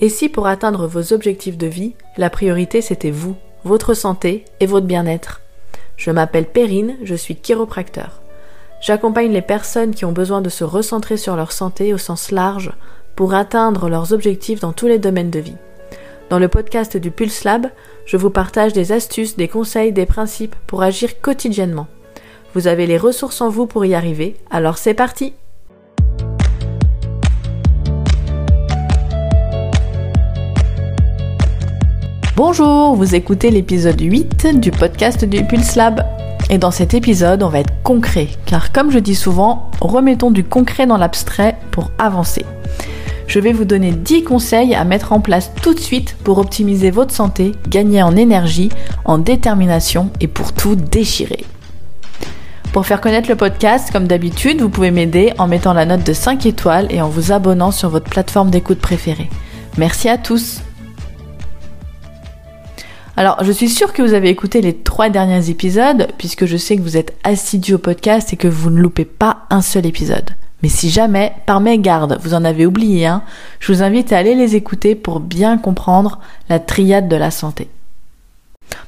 Et si pour atteindre vos objectifs de vie, la priorité c'était vous, votre santé et votre bien-être? Je m'appelle Perrine, je suis chiropracteur. J'accompagne les personnes qui ont besoin de se recentrer sur leur santé au sens large pour atteindre leurs objectifs dans tous les domaines de vie. Dans le podcast du Pulse Lab, je vous partage des astuces, des conseils, des principes pour agir quotidiennement. Vous avez les ressources en vous pour y arriver, alors c'est parti Bonjour, vous écoutez l'épisode 8 du podcast du Pulse Lab. Et dans cet épisode, on va être concret, car comme je dis souvent, remettons du concret dans l'abstrait pour avancer. Je vais vous donner 10 conseils à mettre en place tout de suite pour optimiser votre santé, gagner en énergie, en détermination et pour tout déchirer. Pour faire connaître le podcast, comme d'habitude, vous pouvez m'aider en mettant la note de 5 étoiles et en vous abonnant sur votre plateforme d'écoute préférée. Merci à tous. Alors, je suis sûre que vous avez écouté les trois derniers épisodes, puisque je sais que vous êtes assidus au podcast et que vous ne loupez pas un seul épisode. Mais si jamais, par mégarde, vous en avez oublié un, je vous invite à aller les écouter pour bien comprendre la triade de la santé.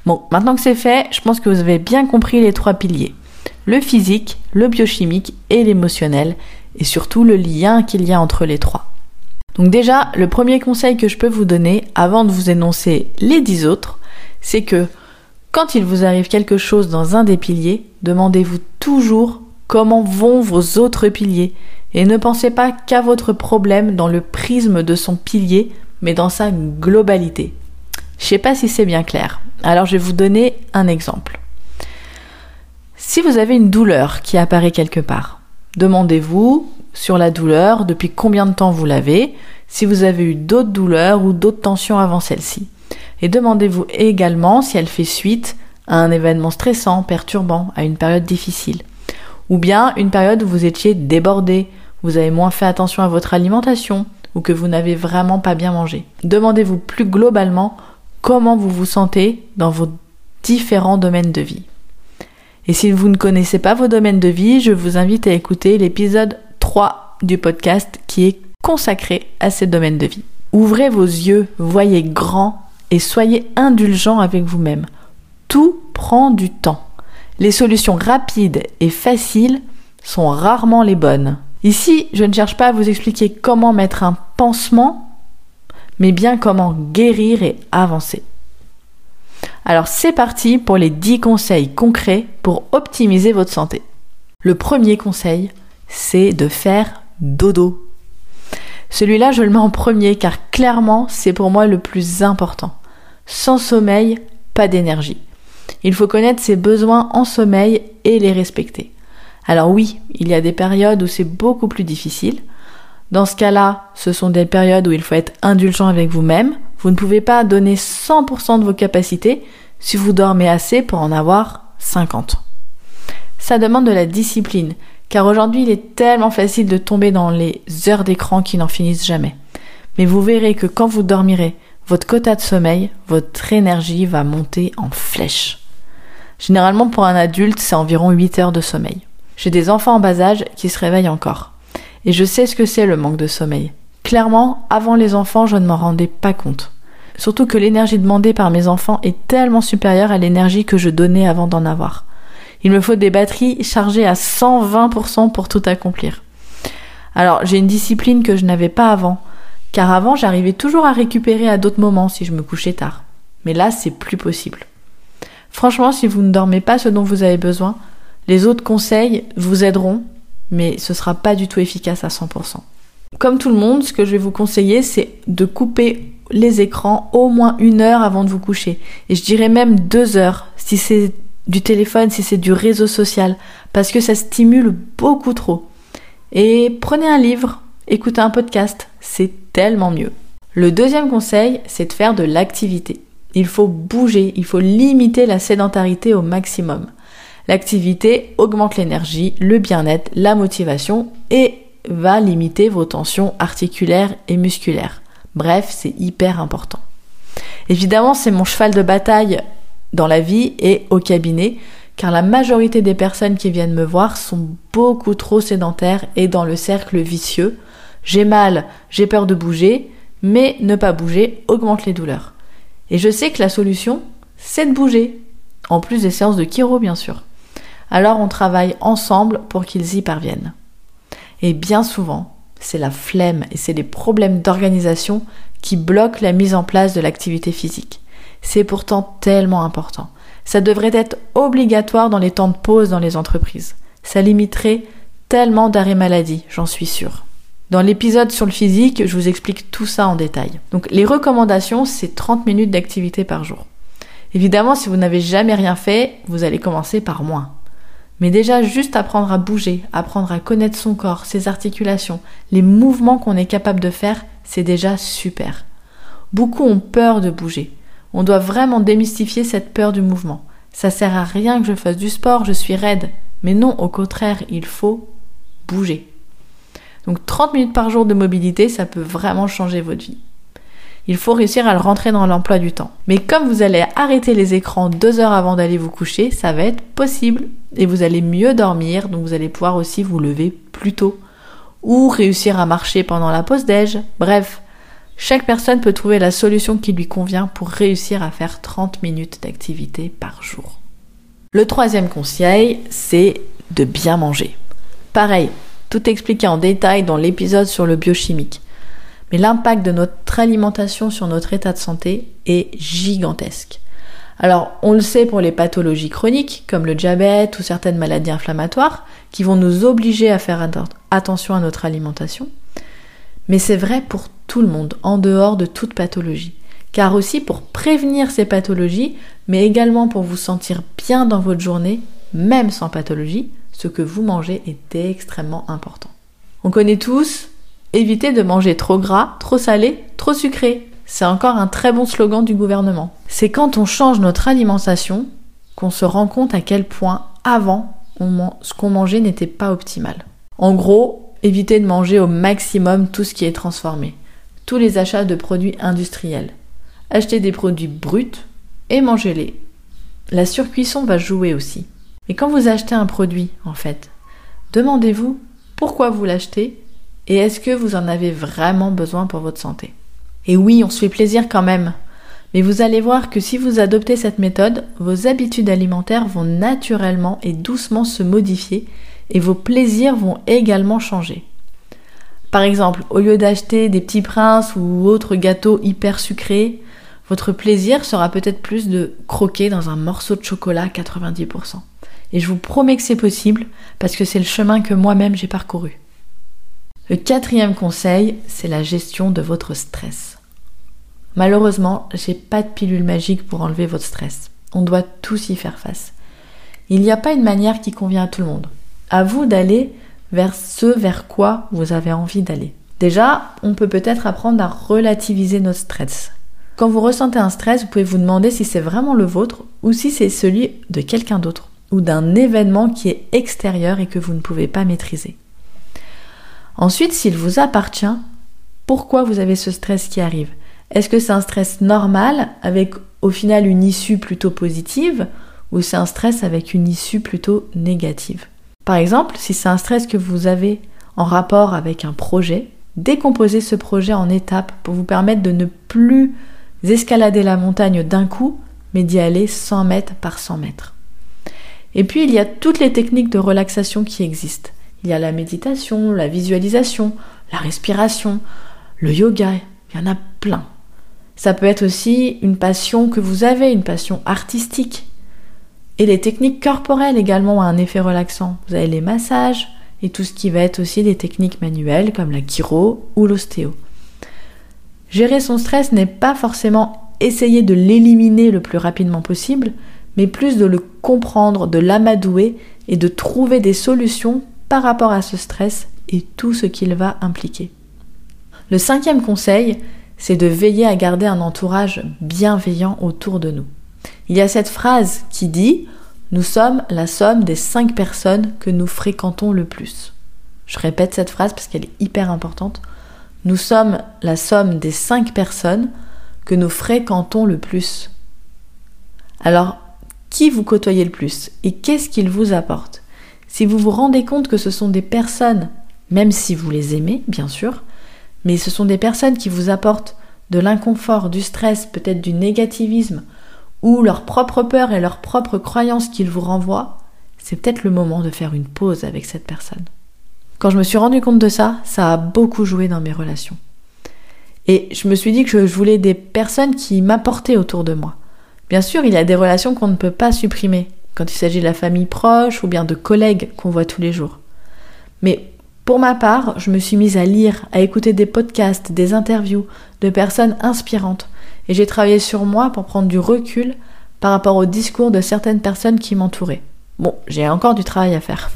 Bon, maintenant que c'est fait, je pense que vous avez bien compris les trois piliers. Le physique, le biochimique et l'émotionnel, et surtout le lien qu'il y a entre les trois. Donc déjà, le premier conseil que je peux vous donner, avant de vous énoncer les dix autres, c'est que quand il vous arrive quelque chose dans un des piliers, demandez-vous toujours comment vont vos autres piliers et ne pensez pas qu'à votre problème dans le prisme de son pilier, mais dans sa globalité. Je sais pas si c'est bien clair. Alors je vais vous donner un exemple. Si vous avez une douleur qui apparaît quelque part, demandez-vous sur la douleur depuis combien de temps vous l'avez, si vous avez eu d'autres douleurs ou d'autres tensions avant celle-ci. Et demandez-vous également si elle fait suite à un événement stressant, perturbant, à une période difficile. Ou bien une période où vous étiez débordé, vous avez moins fait attention à votre alimentation, ou que vous n'avez vraiment pas bien mangé. Demandez-vous plus globalement comment vous vous sentez dans vos différents domaines de vie. Et si vous ne connaissez pas vos domaines de vie, je vous invite à écouter l'épisode 3 du podcast qui est consacré à ces domaines de vie. Ouvrez vos yeux, voyez grand et soyez indulgent avec vous-même. Tout prend du temps. Les solutions rapides et faciles sont rarement les bonnes. Ici, je ne cherche pas à vous expliquer comment mettre un pansement, mais bien comment guérir et avancer. Alors c'est parti pour les 10 conseils concrets pour optimiser votre santé. Le premier conseil, c'est de faire dodo. Celui-là, je le mets en premier car clairement, c'est pour moi le plus important. Sans sommeil, pas d'énergie. Il faut connaître ses besoins en sommeil et les respecter. Alors oui, il y a des périodes où c'est beaucoup plus difficile. Dans ce cas-là, ce sont des périodes où il faut être indulgent avec vous-même. Vous ne pouvez pas donner 100% de vos capacités si vous dormez assez pour en avoir 50. Ça demande de la discipline, car aujourd'hui il est tellement facile de tomber dans les heures d'écran qui n'en finissent jamais. Mais vous verrez que quand vous dormirez, votre quota de sommeil, votre énergie va monter en flèche. Généralement pour un adulte, c'est environ 8 heures de sommeil. J'ai des enfants en bas âge qui se réveillent encore. Et je sais ce que c'est le manque de sommeil. Clairement, avant les enfants, je ne m'en rendais pas compte. Surtout que l'énergie demandée par mes enfants est tellement supérieure à l'énergie que je donnais avant d'en avoir. Il me faut des batteries chargées à 120% pour tout accomplir. Alors, j'ai une discipline que je n'avais pas avant, car avant j'arrivais toujours à récupérer à d'autres moments si je me couchais tard. Mais là, c'est plus possible. Franchement, si vous ne dormez pas ce dont vous avez besoin, les autres conseils vous aideront, mais ce sera pas du tout efficace à 100%. Comme tout le monde, ce que je vais vous conseiller, c'est de couper les écrans au moins une heure avant de vous coucher. Et je dirais même deux heures, si c'est du téléphone, si c'est du réseau social, parce que ça stimule beaucoup trop. Et prenez un livre, écoutez un podcast, c'est tellement mieux. Le deuxième conseil, c'est de faire de l'activité. Il faut bouger, il faut limiter la sédentarité au maximum. L'activité augmente l'énergie, le bien-être, la motivation et va limiter vos tensions articulaires et musculaires. Bref, c'est hyper important. Évidemment, c'est mon cheval de bataille dans la vie et au cabinet, car la majorité des personnes qui viennent me voir sont beaucoup trop sédentaires et dans le cercle vicieux j'ai mal, j'ai peur de bouger, Mais ne pas bouger augmente les douleurs. Et je sais que la solution, c'est de bouger. En plus des séances de chiro, bien sûr. Alors on travaille ensemble pour qu'ils y parviennent. Et bien souvent, c'est la flemme et c'est les problèmes d'organisation qui bloquent la mise en place de l'activité physique. C'est pourtant tellement important. Ça devrait être obligatoire dans les temps de pause dans les entreprises. Ça limiterait tellement d'arrêts maladie, j'en suis sûre. Dans l'épisode sur le physique, je vous explique tout ça en détail. Donc les recommandations, c'est 30 minutes d'activité par jour. Évidemment, si vous n'avez jamais rien fait, vous allez commencer par moins. Mais déjà, juste apprendre à bouger, apprendre à connaître son corps, ses articulations, les mouvements qu'on est capable de faire, c'est déjà super. Beaucoup ont peur de bouger. On doit vraiment démystifier cette peur du mouvement. Ça sert à rien que je fasse du sport, je suis raide. Mais non, au contraire, il faut bouger. Donc 30 minutes par jour de mobilité, ça peut vraiment changer votre vie. Il faut réussir à le rentrer dans l'emploi du temps. Mais comme vous allez arrêter les écrans deux heures avant d'aller vous coucher, ça va être possible. Et vous allez mieux dormir, donc vous allez pouvoir aussi vous lever plus tôt. Ou réussir à marcher pendant la pause déj. Bref, chaque personne peut trouver la solution qui lui convient pour réussir à faire 30 minutes d'activité par jour. Le troisième conseil, c'est de bien manger. Pareil, tout expliqué en détail dans l'épisode sur le biochimique. Mais l'impact de notre alimentation sur notre état de santé est gigantesque. Alors, on le sait pour les pathologies chroniques, comme le diabète ou certaines maladies inflammatoires, qui vont nous obliger à faire attention à notre alimentation. Mais c'est vrai pour tout le monde, en dehors de toute pathologie. Car aussi pour prévenir ces pathologies, mais également pour vous sentir bien dans votre journée, même sans pathologie, ce que vous mangez est extrêmement important. On connaît tous éviter de manger trop gras, trop salé, trop sucré. C'est encore un très bon slogan du gouvernement. C'est quand on change notre alimentation qu'on se rend compte à quel point avant ce qu'on mangeait n'était pas optimal. En gros, Évitez de manger au maximum tout ce qui est transformé. Tous les achats de produits industriels. Achetez des produits bruts et mangez-les. La surcuisson va jouer aussi. Et quand vous achetez un produit, en fait, demandez-vous pourquoi vous l'achetez et est-ce que vous en avez vraiment besoin pour votre santé. Et oui, on se fait plaisir quand même. Mais vous allez voir que si vous adoptez cette méthode, vos habitudes alimentaires vont naturellement et doucement se modifier et vos plaisirs vont également changer. Par exemple, au lieu d'acheter des petits princes ou autres gâteaux hyper sucrés, votre plaisir sera peut-être plus de croquer dans un morceau de chocolat 90%. Et je vous promets que c'est possible parce que c'est le chemin que moi-même j'ai parcouru. Le quatrième conseil, c'est la gestion de votre stress. Malheureusement, j'ai pas de pilule magique pour enlever votre stress. On doit tous y faire face. Il n'y a pas une manière qui convient à tout le monde. À vous d'aller vers ce vers quoi vous avez envie d'aller. Déjà, on peut peut-être apprendre à relativiser notre stress. Quand vous ressentez un stress, vous pouvez vous demander si c'est vraiment le vôtre ou si c'est celui de quelqu'un d'autre ou d'un événement qui est extérieur et que vous ne pouvez pas maîtriser. Ensuite, s'il vous appartient, pourquoi vous avez ce stress qui arrive? Est-ce que c'est un stress normal avec au final une issue plutôt positive ou c'est un stress avec une issue plutôt négative? Par exemple, si c'est un stress que vous avez en rapport avec un projet, décomposez ce projet en étapes pour vous permettre de ne plus escalader la montagne d'un coup, mais d'y aller 100 mètres par 100 mètres. Et puis, il y a toutes les techniques de relaxation qui existent. Il y a la méditation, la visualisation, la respiration, le yoga, il y en a plein. Ça peut être aussi une passion que vous avez, une passion artistique. Et les techniques corporelles également ont un effet relaxant. Vous avez les massages et tout ce qui va être aussi des techniques manuelles comme la chiro ou l'ostéo. Gérer son stress n'est pas forcément essayer de l'éliminer le plus rapidement possible, mais plus de le comprendre, de l'amadouer et de trouver des solutions par rapport à ce stress et tout ce qu'il va impliquer. Le cinquième conseil, c'est de veiller à garder un entourage bienveillant autour de nous. Il y a cette phrase qui dit Nous sommes la somme des cinq personnes que nous fréquentons le plus. Je répète cette phrase parce qu'elle est hyper importante. Nous sommes la somme des cinq personnes que nous fréquentons le plus. Alors, qui vous côtoyez le plus et qu'est-ce qu'ils vous apportent Si vous vous rendez compte que ce sont des personnes, même si vous les aimez, bien sûr, mais ce sont des personnes qui vous apportent de l'inconfort, du stress, peut-être du négativisme, ou leur propre peur et leurs propres croyances qu'ils vous renvoient, c'est peut-être le moment de faire une pause avec cette personne. Quand je me suis rendu compte de ça, ça a beaucoup joué dans mes relations. Et je me suis dit que je voulais des personnes qui m'apportaient autour de moi. Bien sûr, il y a des relations qu'on ne peut pas supprimer, quand il s'agit de la famille proche ou bien de collègues qu'on voit tous les jours. Mais pour ma part, je me suis mise à lire, à écouter des podcasts, des interviews de personnes inspirantes, et j'ai travaillé sur moi pour prendre du recul par rapport au discours de certaines personnes qui m'entouraient. Bon, j'ai encore du travail à faire,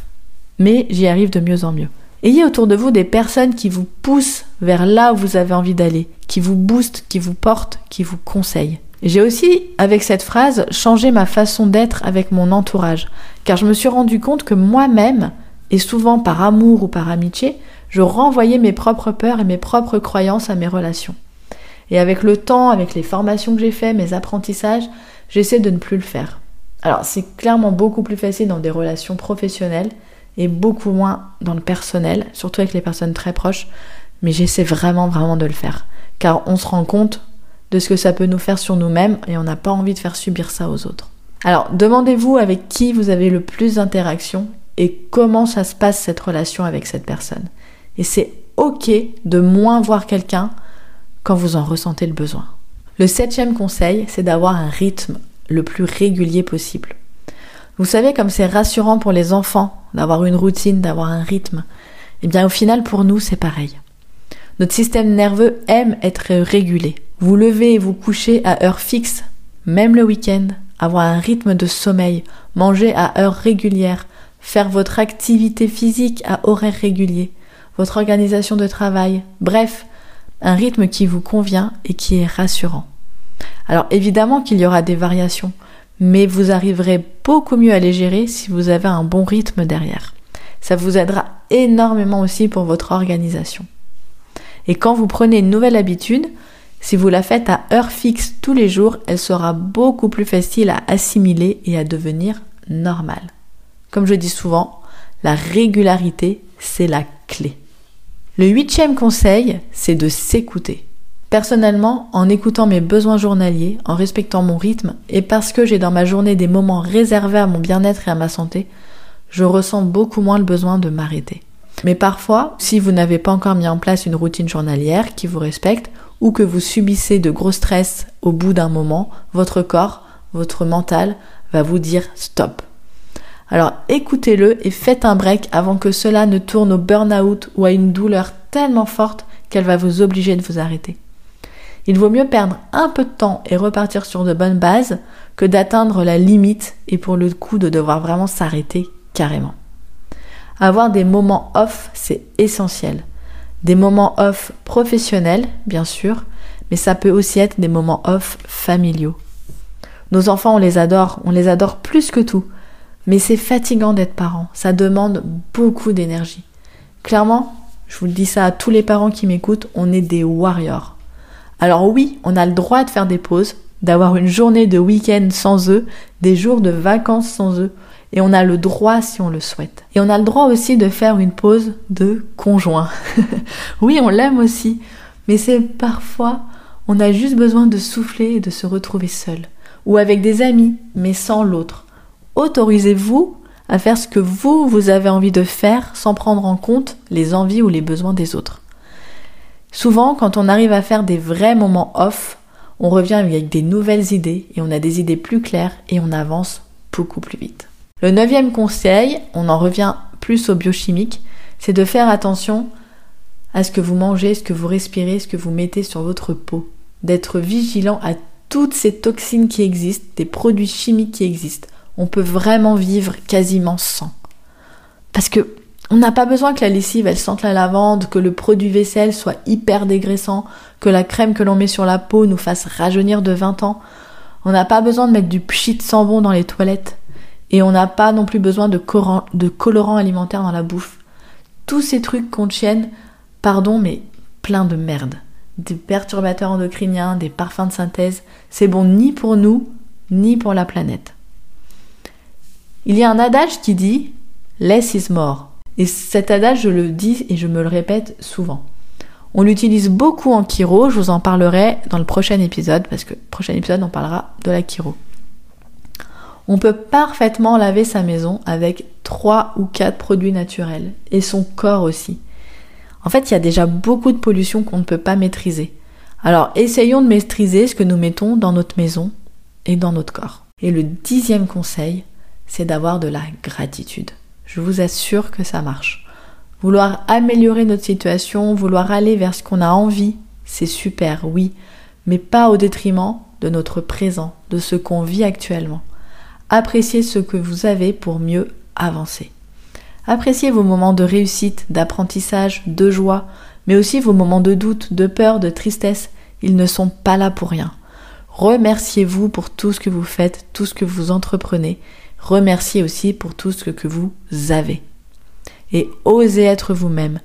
mais j'y arrive de mieux en mieux. Ayez autour de vous des personnes qui vous poussent vers là où vous avez envie d'aller, qui vous boostent, qui vous portent, qui vous conseillent. J'ai aussi, avec cette phrase, changé ma façon d'être avec mon entourage, car je me suis rendu compte que moi-même, et souvent par amour ou par amitié, je renvoyais mes propres peurs et mes propres croyances à mes relations. Et avec le temps, avec les formations que j'ai faites, mes apprentissages, j'essaie de ne plus le faire. Alors c'est clairement beaucoup plus facile dans des relations professionnelles et beaucoup moins dans le personnel, surtout avec les personnes très proches, mais j'essaie vraiment vraiment de le faire. Car on se rend compte de ce que ça peut nous faire sur nous-mêmes et on n'a pas envie de faire subir ça aux autres. Alors demandez-vous avec qui vous avez le plus d'interactions et comment ça se passe cette relation avec cette personne. Et c'est ok de moins voir quelqu'un quand vous en ressentez le besoin. Le septième conseil, c'est d'avoir un rythme le plus régulier possible. Vous savez comme c'est rassurant pour les enfants d'avoir une routine, d'avoir un rythme. Eh bien au final pour nous c'est pareil. Notre système nerveux aime être régulé. Vous levez et vous couchez à heure fixe, même le week-end, avoir un rythme de sommeil, manger à heure régulière, faire votre activité physique à horaire régulier, votre organisation de travail, bref, un rythme qui vous convient et qui est rassurant. Alors évidemment qu'il y aura des variations, mais vous arriverez beaucoup mieux à les gérer si vous avez un bon rythme derrière. Ça vous aidera énormément aussi pour votre organisation. Et quand vous prenez une nouvelle habitude, si vous la faites à heure fixe tous les jours, elle sera beaucoup plus facile à assimiler et à devenir normale. Comme je dis souvent, la régularité, c'est la clé. Le huitième conseil, c'est de s'écouter. Personnellement, en écoutant mes besoins journaliers, en respectant mon rythme, et parce que j'ai dans ma journée des moments réservés à mon bien-être et à ma santé, je ressens beaucoup moins le besoin de m'arrêter. Mais parfois, si vous n'avez pas encore mis en place une routine journalière qui vous respecte, ou que vous subissez de gros stress au bout d'un moment, votre corps, votre mental va vous dire stop. Alors écoutez-le et faites un break avant que cela ne tourne au burn-out ou à une douleur tellement forte qu'elle va vous obliger de vous arrêter. Il vaut mieux perdre un peu de temps et repartir sur de bonnes bases que d'atteindre la limite et pour le coup de devoir vraiment s'arrêter carrément. Avoir des moments off, c'est essentiel. Des moments off professionnels, bien sûr, mais ça peut aussi être des moments off familiaux. Nos enfants, on les adore, on les adore plus que tout. Mais c'est fatigant d'être parent, ça demande beaucoup d'énergie. Clairement, je vous le dis ça à tous les parents qui m'écoutent, on est des warriors. Alors oui, on a le droit de faire des pauses, d'avoir une journée de week-end sans eux, des jours de vacances sans eux, et on a le droit si on le souhaite. Et on a le droit aussi de faire une pause de conjoint. oui, on l'aime aussi, mais c'est parfois, on a juste besoin de souffler et de se retrouver seul, ou avec des amis, mais sans l'autre autorisez-vous à faire ce que vous, vous avez envie de faire sans prendre en compte les envies ou les besoins des autres. Souvent, quand on arrive à faire des vrais moments off, on revient avec des nouvelles idées et on a des idées plus claires et on avance beaucoup plus vite. Le neuvième conseil, on en revient plus au biochimique, c'est de faire attention à ce que vous mangez, ce que vous respirez, ce que vous mettez sur votre peau, d'être vigilant à toutes ces toxines qui existent, des produits chimiques qui existent on peut vraiment vivre quasiment sans. Parce que on n'a pas besoin que la lessive elle sente la lavande, que le produit vaisselle soit hyper dégraissant, que la crème que l'on met sur la peau nous fasse rajeunir de 20 ans. On n'a pas besoin de mettre du pchit sans bon dans les toilettes. Et on n'a pas non plus besoin de, colorants alimentaires dans la bouffe. Tous ces trucs contiennent, pardon, mais plein de merde. Des perturbateurs endocriniens, des parfums de synthèse. C'est bon ni pour nous, ni pour la planète. Il y a un adage qui dit less is more. Et cet adage, je le dis et je me le répète souvent. On l'utilise beaucoup en chiro, je vous en parlerai dans le prochain épisode, parce que prochain épisode on parlera de la chiro. On peut parfaitement laver sa maison avec 3 ou 4 produits naturels, et son corps aussi. En fait, il y a déjà beaucoup de pollution qu'on ne peut pas maîtriser. Alors essayons de maîtriser ce que nous mettons dans notre maison et dans notre corps. Et le dixième conseil, c'est d'avoir de la gratitude. Je vous assure que ça marche. Vouloir améliorer notre situation, vouloir aller vers ce qu'on a envie, c'est super, oui, mais pas au détriment de notre présent, de ce qu'on vit actuellement. Appréciez ce que vous avez pour mieux avancer. Appréciez vos moments de réussite, d'apprentissage, de joie, mais aussi vos moments de doute, de peur, de tristesse. Ils ne sont pas là pour rien. Remerciez-vous pour tout ce que vous faites, tout ce que vous entreprenez. Remerciez aussi pour tout ce que vous avez. Et osez être vous-même,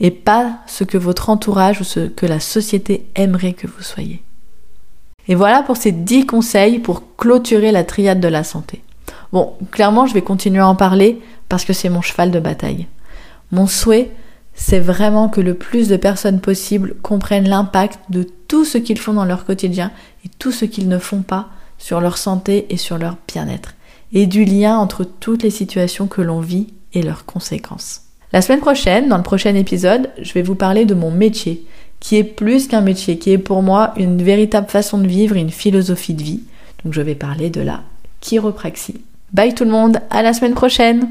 et pas ce que votre entourage ou ce que la société aimerait que vous soyez. Et voilà pour ces 10 conseils pour clôturer la triade de la santé. Bon, clairement, je vais continuer à en parler parce que c'est mon cheval de bataille. Mon souhait, c'est vraiment que le plus de personnes possible comprennent l'impact de tout ce qu'ils font dans leur quotidien et tout ce qu'ils ne font pas sur leur santé et sur leur bien-être, et du lien entre toutes les situations que l'on vit et leurs conséquences. La semaine prochaine, dans le prochain épisode, je vais vous parler de mon métier, qui est plus qu'un métier, qui est pour moi une véritable façon de vivre, une philosophie de vie. Donc je vais parler de la chiropraxie. Bye tout le monde, à la semaine prochaine